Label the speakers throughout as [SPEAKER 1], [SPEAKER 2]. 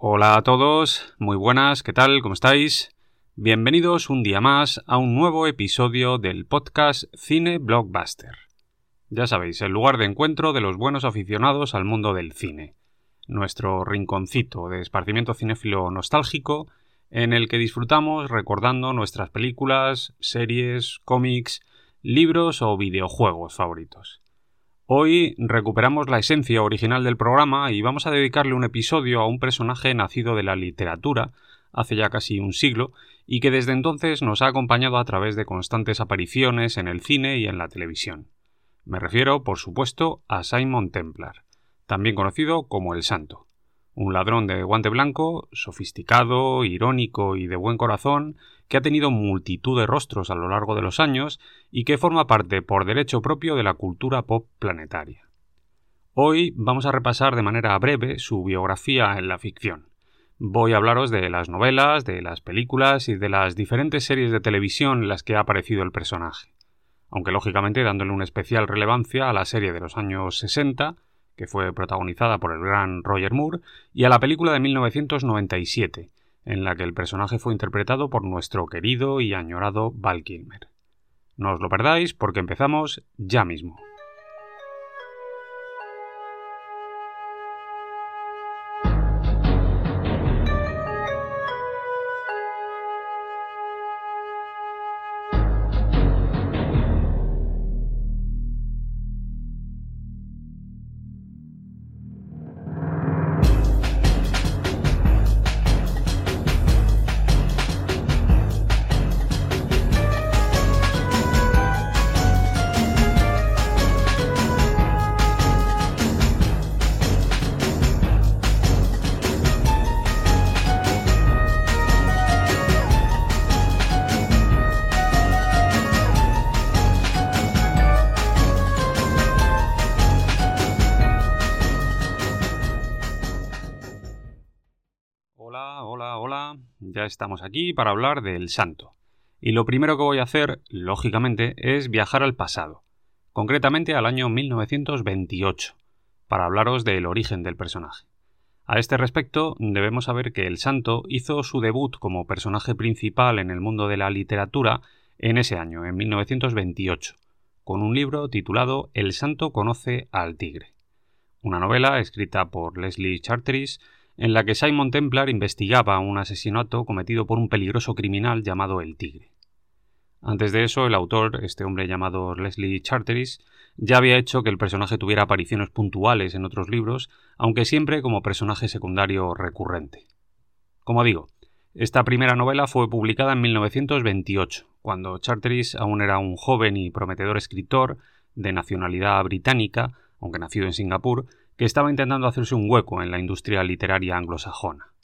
[SPEAKER 1] Hola a todos, muy buenas, ¿qué tal? ¿Cómo estáis? Bienvenidos un día más a un nuevo episodio del podcast Cine Blockbuster. Ya sabéis, el lugar de encuentro de los buenos aficionados al mundo del cine. Nuestro rinconcito de esparcimiento cinéfilo nostálgico en el que disfrutamos recordando nuestras películas, series, cómics, libros o videojuegos favoritos. Hoy recuperamos la esencia original del programa y vamos a dedicarle un episodio a un personaje nacido de la literatura hace ya casi un siglo y que desde entonces nos ha acompañado a través de constantes apariciones en el cine y en la televisión. Me refiero, por supuesto, a Simon Templar, también conocido como el Santo un ladrón de guante blanco, sofisticado, irónico y de buen corazón, que ha tenido multitud de rostros a lo largo de los años y que forma parte por derecho propio de la cultura pop planetaria. Hoy vamos a repasar de manera breve su biografía en la ficción. Voy a hablaros de las novelas, de las películas y de las diferentes series de televisión en las que ha aparecido el personaje, aunque lógicamente dándole una especial relevancia a la serie de los años 60, que fue protagonizada por el gran Roger Moore, y a la película de 1997, en la que el personaje fue interpretado por nuestro querido y añorado Val Kilmer. No os lo perdáis porque empezamos ya mismo. Ya estamos aquí para hablar del santo. Y lo primero que voy a hacer, lógicamente, es viajar al pasado, concretamente al año 1928, para hablaros del origen del personaje. A este respecto, debemos saber que el santo hizo su debut como personaje principal en el mundo de la literatura en ese año, en 1928, con un libro titulado El santo conoce al tigre, una novela escrita por Leslie Charteris en la que Simon Templar investigaba un asesinato cometido por un peligroso criminal llamado el Tigre. Antes de eso, el autor, este hombre llamado Leslie Charteris, ya había hecho que el personaje tuviera apariciones puntuales en otros libros, aunque siempre como personaje secundario recurrente. Como digo, esta primera novela fue publicada en 1928, cuando Charteris aún era un joven y prometedor escritor de nacionalidad británica, aunque nacido en Singapur, que estaba intentando hacerse un hueco en la industria literaria anglosajona.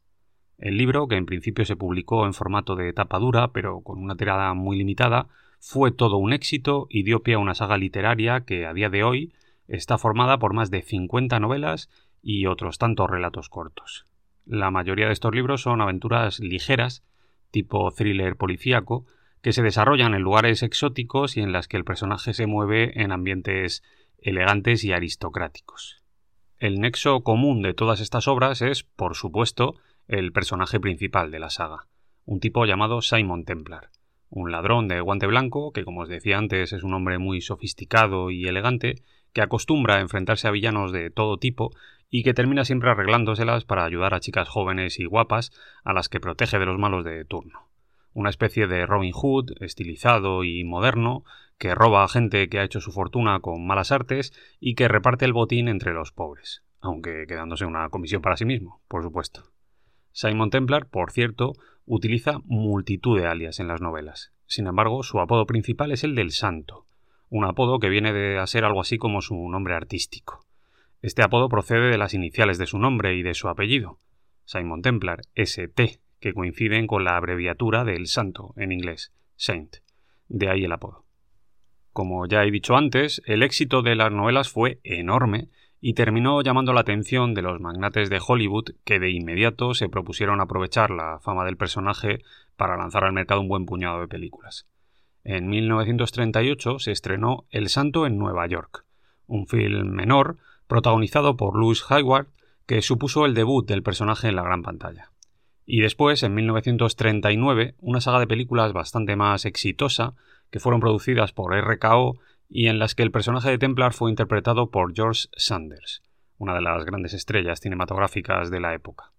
[SPEAKER 1] El libro, que en principio se publicó en formato de tapa dura, pero con una tirada muy limitada, fue todo un éxito y dio pie a una saga literaria que a día de hoy está formada por más de 50 novelas y otros tantos relatos cortos. La mayoría de estos libros son aventuras ligeras, tipo thriller policíaco, que se desarrollan en lugares exóticos y en las que el personaje se mueve en ambientes elegantes y aristocráticos. El nexo común de todas estas obras es, por supuesto, el personaje principal de la saga, un tipo llamado Simon Templar, un ladrón de guante blanco que, como os decía antes, es un hombre muy sofisticado y elegante, que acostumbra a enfrentarse a villanos de todo tipo y que termina siempre arreglándoselas para ayudar a chicas jóvenes y guapas a las que protege de los malos de turno. Una especie de Robin Hood, estilizado y moderno, que roba a gente que ha hecho su fortuna con malas artes y que reparte el botín entre los pobres, aunque quedándose una comisión para sí mismo, por supuesto. Simon Templar, por cierto, utiliza multitud de alias en las novelas. Sin embargo, su apodo principal es el del Santo, un apodo que viene de a ser algo así como su nombre artístico. Este apodo procede de las iniciales de su nombre y de su apellido, Simon Templar, ST, que coinciden con la abreviatura del Santo en inglés, Saint. De ahí el apodo. Como ya he dicho antes, el éxito de las novelas fue enorme y terminó llamando la atención de los magnates de Hollywood que de inmediato se propusieron aprovechar la fama del personaje para lanzar al mercado un buen puñado de películas. En 1938 se estrenó El Santo en Nueva York, un film menor protagonizado por Louis Hayward que supuso el debut del personaje en la gran pantalla. Y después, en 1939, una saga de películas bastante más exitosa, que fueron producidas por RKO y en las que el personaje de Templar fue interpretado por George Sanders, una de las grandes estrellas cinematográficas de la época.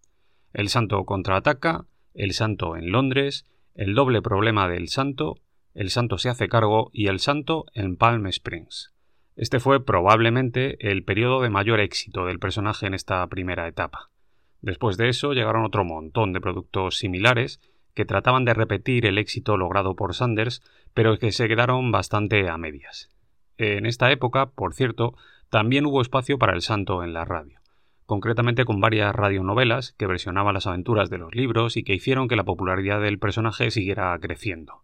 [SPEAKER 1] El Santo contraataca, El Santo en Londres, El doble problema del Santo, El Santo se hace cargo y El Santo en Palm Springs. Este fue probablemente el periodo de mayor éxito del personaje en esta primera etapa. Después de eso llegaron otro montón de productos similares que trataban de repetir el éxito logrado por Sanders, pero que se quedaron bastante a medias. En esta época, por cierto, también hubo espacio para el santo en la radio, concretamente con varias radionovelas que versionaban las aventuras de los libros y que hicieron que la popularidad del personaje siguiera creciendo.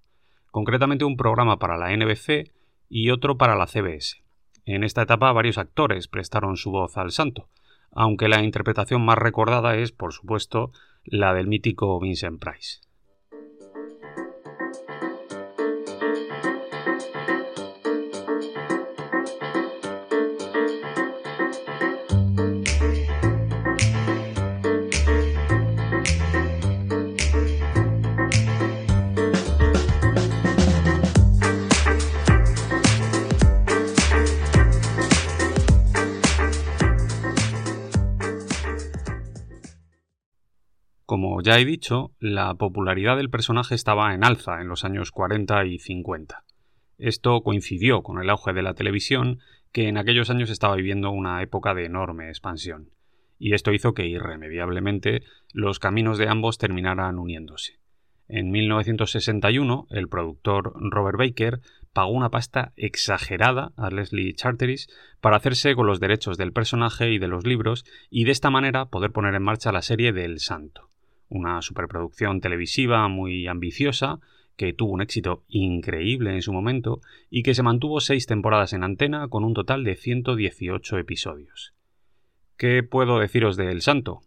[SPEAKER 1] Concretamente un programa para la NBC y otro para la CBS. En esta etapa varios actores prestaron su voz al santo, aunque la interpretación más recordada es, por supuesto, la del mítico Vincent Price. Ya he dicho, la popularidad del personaje estaba en alza en los años 40 y 50. Esto coincidió con el auge de la televisión, que en aquellos años estaba viviendo una época de enorme expansión, y esto hizo que irremediablemente los caminos de ambos terminaran uniéndose. En 1961, el productor Robert Baker pagó una pasta exagerada a Leslie Charteris para hacerse con los derechos del personaje y de los libros y de esta manera poder poner en marcha la serie del Santo una superproducción televisiva muy ambiciosa, que tuvo un éxito increíble en su momento y que se mantuvo seis temporadas en antena con un total de 118 episodios. ¿Qué puedo deciros de El Santo?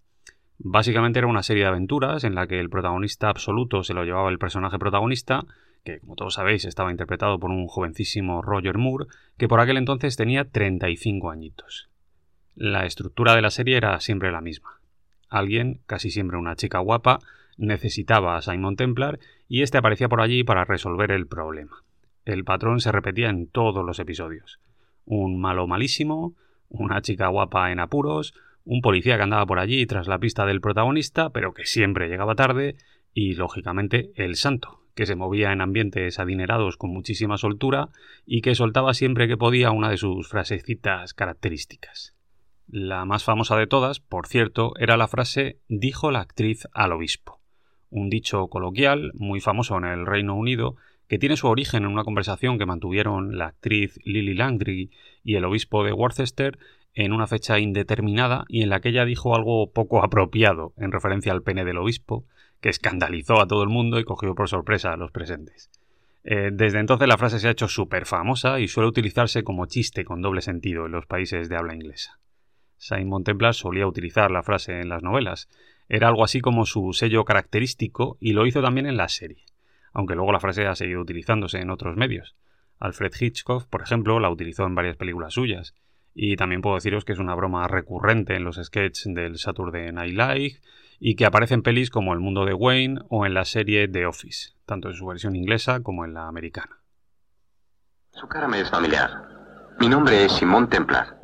[SPEAKER 1] Básicamente era una serie de aventuras en la que el protagonista absoluto se lo llevaba el personaje protagonista, que como todos sabéis estaba interpretado por un jovencísimo Roger Moore, que por aquel entonces tenía 35 añitos. La estructura de la serie era siempre la misma. Alguien, casi siempre una chica guapa, necesitaba a Simon Templar y este aparecía por allí para resolver el problema. El patrón se repetía en todos los episodios. Un malo malísimo, una chica guapa en apuros, un policía que andaba por allí tras la pista del protagonista, pero que siempre llegaba tarde, y lógicamente el santo, que se movía en ambientes adinerados con muchísima soltura y que soltaba siempre que podía una de sus frasecitas características. La más famosa de todas, por cierto, era la frase dijo la actriz al obispo, un dicho coloquial muy famoso en el Reino Unido que tiene su origen en una conversación que mantuvieron la actriz Lily Langry y el obispo de Worcester en una fecha indeterminada y en la que ella dijo algo poco apropiado en referencia al pene del obispo, que escandalizó a todo el mundo y cogió por sorpresa a los presentes. Eh, desde entonces la frase se ha hecho súper famosa y suele utilizarse como chiste con doble sentido en los países de habla inglesa. Simon Templar solía utilizar la frase en las novelas. Era algo así como su sello característico y lo hizo también en la serie, aunque luego la frase ha seguido utilizándose en otros medios. Alfred Hitchcock, por ejemplo, la utilizó en varias películas suyas. Y también puedo deciros que es una broma recurrente en los sketches del Saturday Night Live y que aparece en pelis como El mundo de Wayne o en la serie The Office, tanto en su versión inglesa como en la americana.
[SPEAKER 2] Su cara me es familiar. Mi nombre es Simón Templar.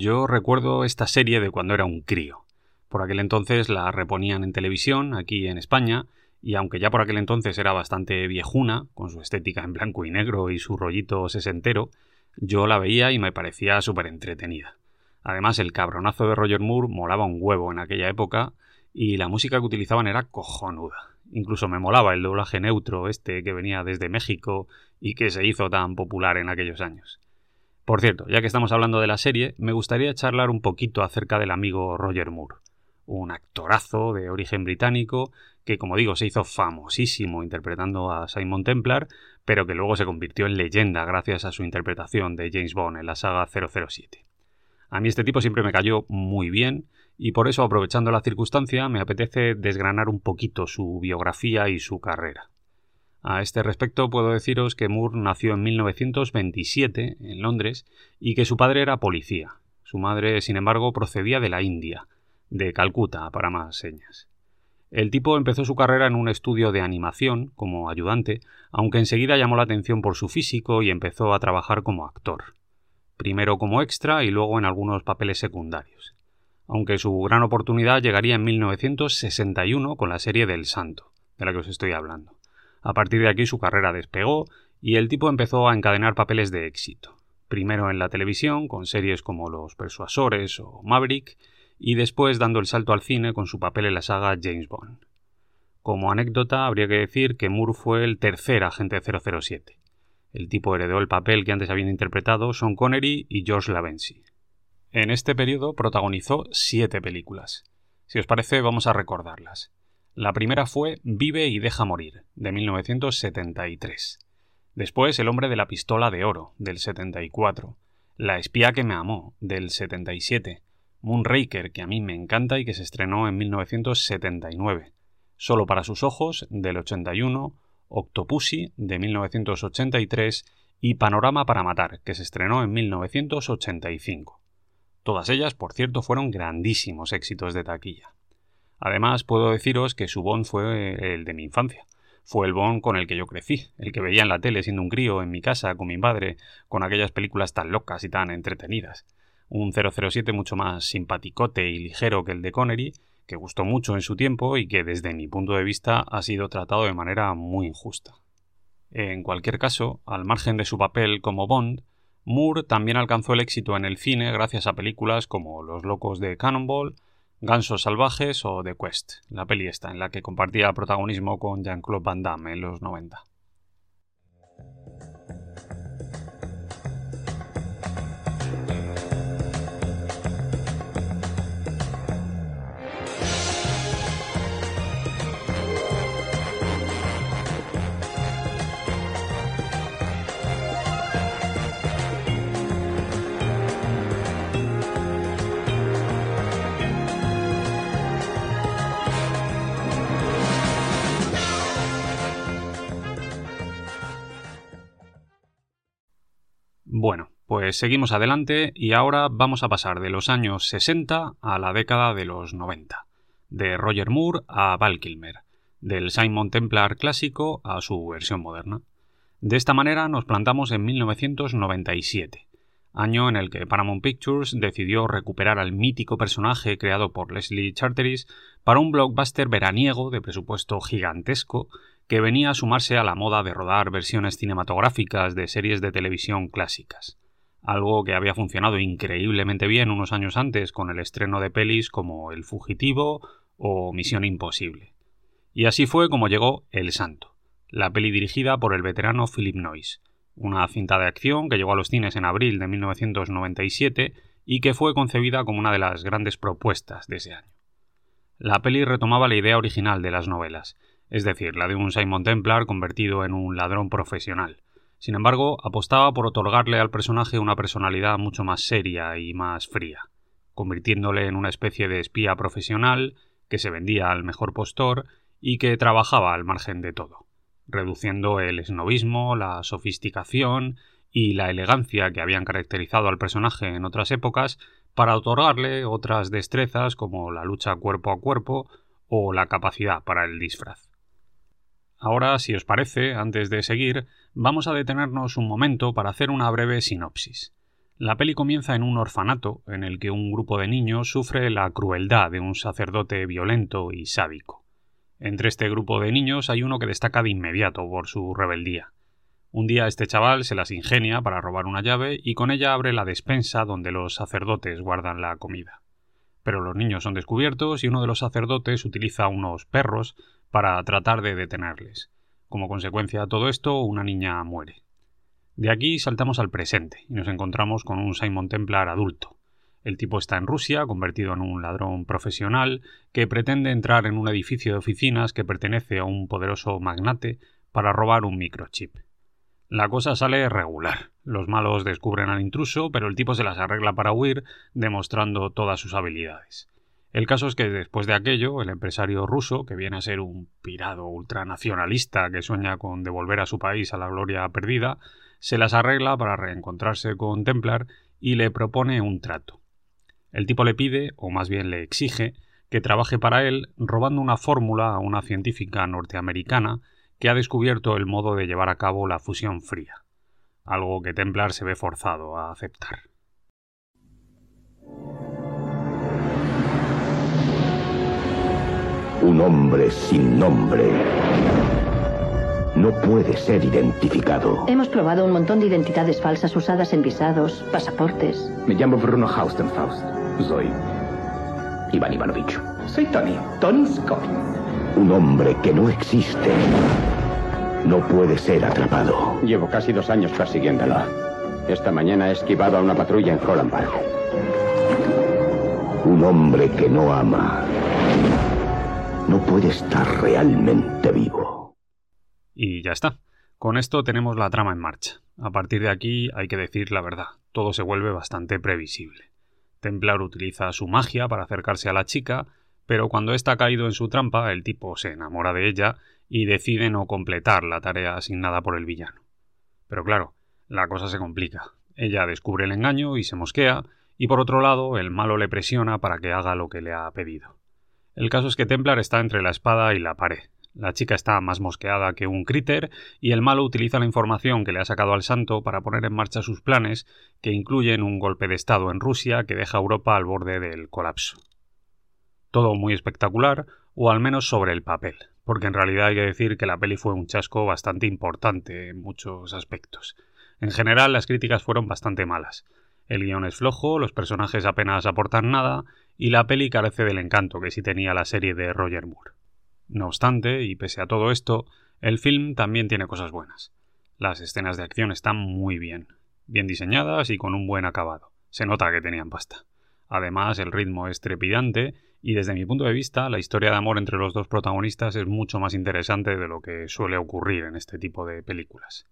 [SPEAKER 1] Yo recuerdo esta serie de cuando era un crío. Por aquel entonces la reponían en televisión, aquí en España, y aunque ya por aquel entonces era bastante viejuna, con su estética en blanco y negro y su rollito sesentero, yo la veía y me parecía súper entretenida. Además, el cabronazo de Roger Moore molaba un huevo en aquella época y la música que utilizaban era cojonuda. Incluso me molaba el doblaje neutro este que venía desde México y que se hizo tan popular en aquellos años. Por cierto, ya que estamos hablando de la serie, me gustaría charlar un poquito acerca del amigo Roger Moore, un actorazo de origen británico que, como digo, se hizo famosísimo interpretando a Simon Templar, pero que luego se convirtió en leyenda gracias a su interpretación de James Bond en la saga 007. A mí este tipo siempre me cayó muy bien y por eso, aprovechando la circunstancia, me apetece desgranar un poquito su biografía y su carrera. A este respecto puedo deciros que Moore nació en 1927 en Londres y que su padre era policía. Su madre, sin embargo, procedía de la India, de Calcuta, para más señas. El tipo empezó su carrera en un estudio de animación como ayudante, aunque enseguida llamó la atención por su físico y empezó a trabajar como actor. Primero como extra y luego en algunos papeles secundarios. Aunque su gran oportunidad llegaría en 1961 con la serie del Santo, de la que os estoy hablando. A partir de aquí su carrera despegó y el tipo empezó a encadenar papeles de éxito. Primero en la televisión, con series como Los Persuasores o Maverick, y después dando el salto al cine con su papel en la saga James Bond. Como anécdota, habría que decir que Moore fue el tercer agente 007. El tipo heredó el papel que antes habían interpretado Sean Connery y George Lavency. En este periodo protagonizó siete películas. Si os parece, vamos a recordarlas. La primera fue Vive y deja morir, de 1973. Después El hombre de la pistola de oro, del 74. La espía que me amó, del 77. Moonraker, que a mí me encanta y que se estrenó en 1979. Solo para sus ojos, del 81, Octopussy, de 1983, y Panorama para matar, que se estrenó en 1985. Todas ellas, por cierto, fueron grandísimos éxitos de taquilla. Además, puedo deciros que su Bond fue el de mi infancia. Fue el Bond con el que yo crecí, el que veía en la tele siendo un crío en mi casa con mi padre, con aquellas películas tan locas y tan entretenidas un 007 mucho más simpaticote y ligero que el de Connery, que gustó mucho en su tiempo y que desde mi punto de vista ha sido tratado de manera muy injusta. En cualquier caso, al margen de su papel como Bond, Moore también alcanzó el éxito en el cine gracias a películas como Los locos de Cannonball, Gansos salvajes o The Quest, la peli esta en la que compartía protagonismo con Jean-Claude Van Damme en los 90. Pues seguimos adelante y ahora vamos a pasar de los años 60 a la década de los 90, de Roger Moore a Val Kilmer, del Simon Templar clásico a su versión moderna. De esta manera nos plantamos en 1997, año en el que Paramount Pictures decidió recuperar al mítico personaje creado por Leslie Charteris para un blockbuster veraniego de presupuesto gigantesco que venía a sumarse a la moda de rodar versiones cinematográficas de series de televisión clásicas, algo que había funcionado increíblemente bien unos años antes con el estreno de pelis como El Fugitivo o Misión Imposible. Y así fue como llegó El Santo, la peli dirigida por el veterano Philip Noyce, una cinta de acción que llegó a los cines en abril de 1997 y que fue concebida como una de las grandes propuestas de ese año. La peli retomaba la idea original de las novelas, es decir, la de un Simon Templar convertido en un ladrón profesional. Sin embargo, apostaba por otorgarle al personaje una personalidad mucho más seria y más fría, convirtiéndole en una especie de espía profesional que se vendía al mejor postor y que trabajaba al margen de todo, reduciendo el esnovismo, la sofisticación y la elegancia que habían caracterizado al personaje en otras épocas para otorgarle otras destrezas como la lucha cuerpo a cuerpo o la capacidad para el disfraz. Ahora, si os parece, antes de seguir, vamos a detenernos un momento para hacer una breve sinopsis. La peli comienza en un orfanato en el que un grupo de niños sufre la crueldad de un sacerdote violento y sádico. Entre este grupo de niños hay uno que destaca de inmediato por su rebeldía. Un día este chaval se las ingenia para robar una llave y con ella abre la despensa donde los sacerdotes guardan la comida. Pero los niños son descubiertos y uno de los sacerdotes utiliza unos perros para tratar de detenerles. Como consecuencia de todo esto, una niña muere. De aquí saltamos al presente y nos encontramos con un Simon Templar adulto. El tipo está en Rusia, convertido en un ladrón profesional, que pretende entrar en un edificio de oficinas que pertenece a un poderoso magnate para robar un microchip. La cosa sale regular. Los malos descubren al intruso, pero el tipo se las arregla para huir, demostrando todas sus habilidades. El caso es que después de aquello, el empresario ruso, que viene a ser un pirado ultranacionalista que sueña con devolver a su país a la gloria perdida, se las arregla para reencontrarse con Templar y le propone un trato. El tipo le pide, o más bien le exige, que trabaje para él robando una fórmula a una científica norteamericana que ha descubierto el modo de llevar a cabo la fusión fría, algo que Templar se ve forzado a aceptar.
[SPEAKER 3] Un hombre sin nombre no puede ser identificado.
[SPEAKER 4] Hemos probado un montón de identidades falsas usadas en visados, pasaportes.
[SPEAKER 5] Me llamo Bruno Haustenfaust. Soy Iván Ivanovich. Soy Tony. Tony Scott.
[SPEAKER 3] Un hombre que no existe no puede ser atrapado.
[SPEAKER 5] Llevo casi dos años persiguiéndolo. Esta mañana he esquivado a una patrulla en Holland Park.
[SPEAKER 3] Un hombre que no ama no puede estar realmente vivo.
[SPEAKER 1] Y ya está. Con esto tenemos la trama en marcha. A partir de aquí hay que decir la verdad. Todo se vuelve bastante previsible. Templar utiliza su magia para acercarse a la chica, pero cuando ésta ha caído en su trampa, el tipo se enamora de ella y decide no completar la tarea asignada por el villano. Pero claro, la cosa se complica. Ella descubre el engaño y se mosquea, y por otro lado, el malo le presiona para que haga lo que le ha pedido. El caso es que Templar está entre la espada y la pared. La chica está más mosqueada que un críter y el malo utiliza la información que le ha sacado al santo para poner en marcha sus planes, que incluyen un golpe de Estado en Rusia que deja a Europa al borde del colapso. Todo muy espectacular, o al menos sobre el papel, porque en realidad hay que decir que la peli fue un chasco bastante importante en muchos aspectos. En general las críticas fueron bastante malas. El guion es flojo, los personajes apenas aportan nada, y la peli carece del encanto que sí tenía la serie de Roger Moore. No obstante, y pese a todo esto, el film también tiene cosas buenas. Las escenas de acción están muy bien, bien diseñadas y con un buen acabado. Se nota que tenían pasta. Además, el ritmo es trepidante y desde mi punto de vista, la historia de amor entre los dos protagonistas es mucho más interesante de lo que suele ocurrir en este tipo de películas.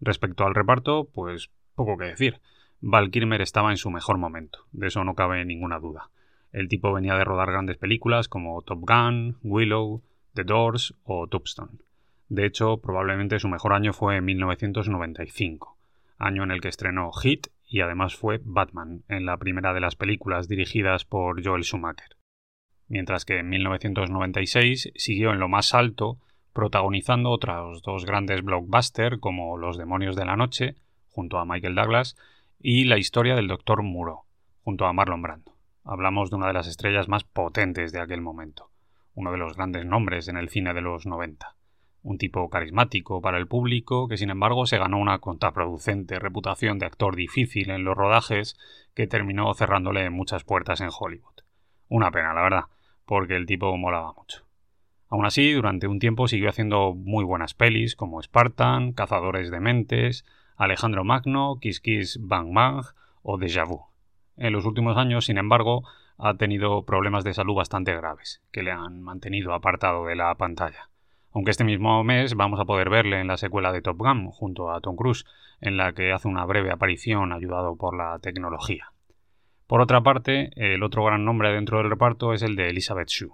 [SPEAKER 1] Respecto al reparto, pues poco que decir. Val Kilmer estaba en su mejor momento, de eso no cabe ninguna duda. El tipo venía de rodar grandes películas como Top Gun, Willow, The Doors o Tombstone. De hecho, probablemente su mejor año fue en 1995, año en el que estrenó Hit y además fue Batman, en la primera de las películas dirigidas por Joel Schumacher. Mientras que en 1996 siguió en lo más alto, protagonizando otros dos grandes blockbusters como Los demonios de la noche, junto a Michael Douglas, y La historia del Dr. Muro, junto a Marlon Brando. Hablamos de una de las estrellas más potentes de aquel momento, uno de los grandes nombres en el cine de los 90. Un tipo carismático para el público que sin embargo se ganó una contraproducente reputación de actor difícil en los rodajes que terminó cerrándole muchas puertas en Hollywood. Una pena, la verdad, porque el tipo molaba mucho. Aún así, durante un tiempo siguió haciendo muy buenas pelis como Spartan, Cazadores de Mentes, Alejandro Magno, Kiss Kiss Bang Bang o Déjà Vu. En los últimos años, sin embargo, ha tenido problemas de salud bastante graves, que le han mantenido apartado de la pantalla. Aunque este mismo mes vamos a poder verle en la secuela de Top Gun, junto a Tom Cruise, en la que hace una breve aparición ayudado por la tecnología. Por otra parte, el otro gran nombre dentro del reparto es el de Elizabeth Shue,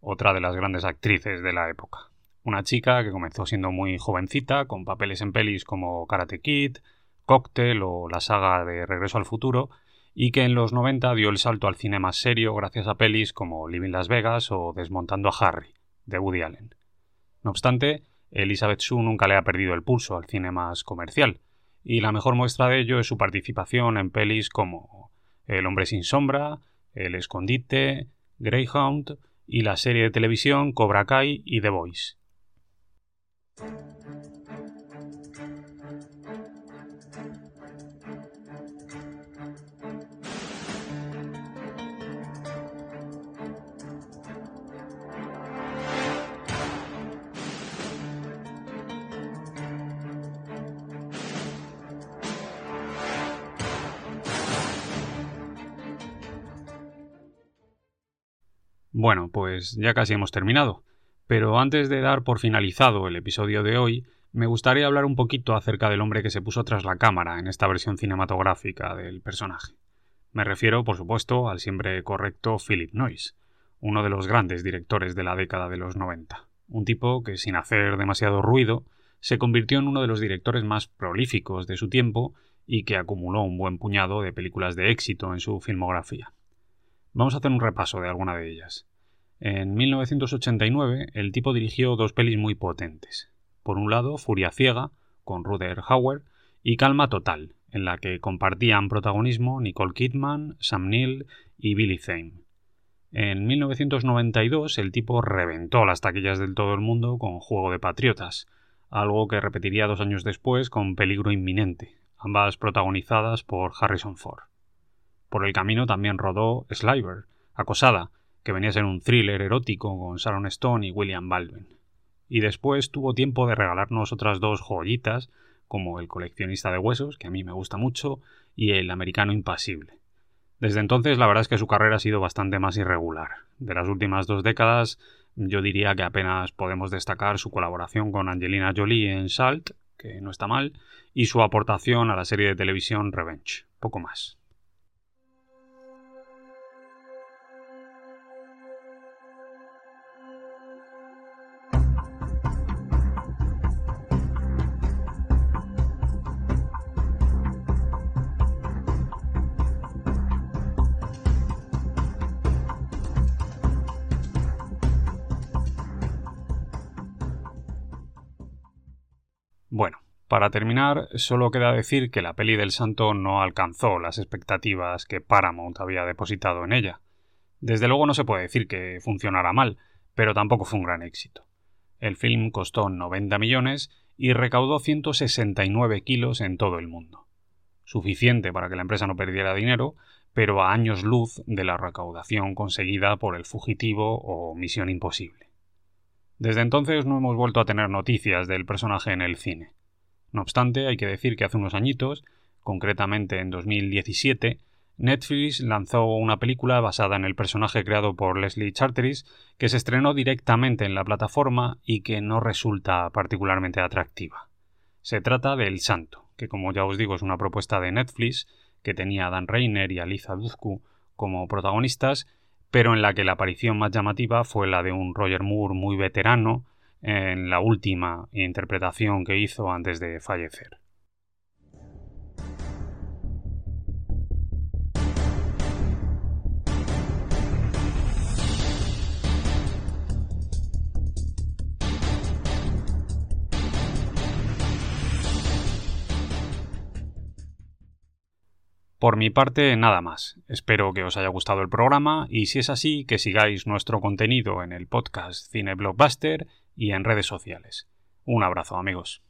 [SPEAKER 1] otra de las grandes actrices de la época. Una chica que comenzó siendo muy jovencita, con papeles en pelis como Karate Kid, Cocktail o la saga de Regreso al Futuro, y que en los 90 dio el salto al cine más serio gracias a pelis como Living Las Vegas o Desmontando a Harry, de Woody Allen. No obstante, Elizabeth Shue nunca le ha perdido el pulso al cine más comercial, y la mejor muestra de ello es su participación en pelis como El hombre sin sombra, El escondite, Greyhound y la serie de televisión Cobra Kai y The Voice. Bueno, pues ya casi hemos terminado. Pero antes de dar por finalizado el episodio de hoy, me gustaría hablar un poquito acerca del hombre que se puso tras la cámara en esta versión cinematográfica del personaje. Me refiero, por supuesto, al siempre correcto Philip Noyce, uno de los grandes directores de la década de los 90. Un tipo que, sin hacer demasiado ruido, se convirtió en uno de los directores más prolíficos de su tiempo y que acumuló un buen puñado de películas de éxito en su filmografía. Vamos a hacer un repaso de alguna de ellas. En 1989, el tipo dirigió dos pelis muy potentes. Por un lado, Furia Ciega, con Ruder Hauer, y Calma Total, en la que compartían protagonismo Nicole Kidman, Sam Neill y Billy Zane. En 1992 el tipo reventó las taquillas del todo el mundo con Juego de Patriotas, algo que repetiría dos años después con Peligro Inminente, ambas protagonizadas por Harrison Ford. Por el camino también rodó Sliver, Acosada, que venía a ser un thriller erótico con Sharon Stone y William Baldwin. Y después tuvo tiempo de regalarnos otras dos joyitas como El coleccionista de huesos, que a mí me gusta mucho, y El americano impasible. Desde entonces la verdad es que su carrera ha sido bastante más irregular. De las últimas dos décadas yo diría que apenas podemos destacar su colaboración con Angelina Jolie en Salt, que no está mal, y su aportación a la serie de televisión Revenge, poco más. Para terminar, solo queda decir que la peli del santo no alcanzó las expectativas que Paramount había depositado en ella. Desde luego no se puede decir que funcionara mal, pero tampoco fue un gran éxito. El film costó 90 millones y recaudó 169 kilos en todo el mundo. Suficiente para que la empresa no perdiera dinero, pero a años luz de la recaudación conseguida por El Fugitivo o Misión Imposible. Desde entonces no hemos vuelto a tener noticias del personaje en el cine. No obstante, hay que decir que hace unos añitos, concretamente en 2017, Netflix lanzó una película basada en el personaje creado por Leslie Charteris que se estrenó directamente en la plataforma y que no resulta particularmente atractiva. Se trata de El Santo, que como ya os digo es una propuesta de Netflix que tenía a Dan Reiner y a Liza Duzku como protagonistas pero en la que la aparición más llamativa fue la de un Roger Moore muy veterano en la última interpretación que hizo antes de fallecer. Por mi parte, nada más. Espero que os haya gustado el programa y si es así, que sigáis nuestro contenido en el podcast Cine Blockbuster y en redes sociales. Un abrazo amigos.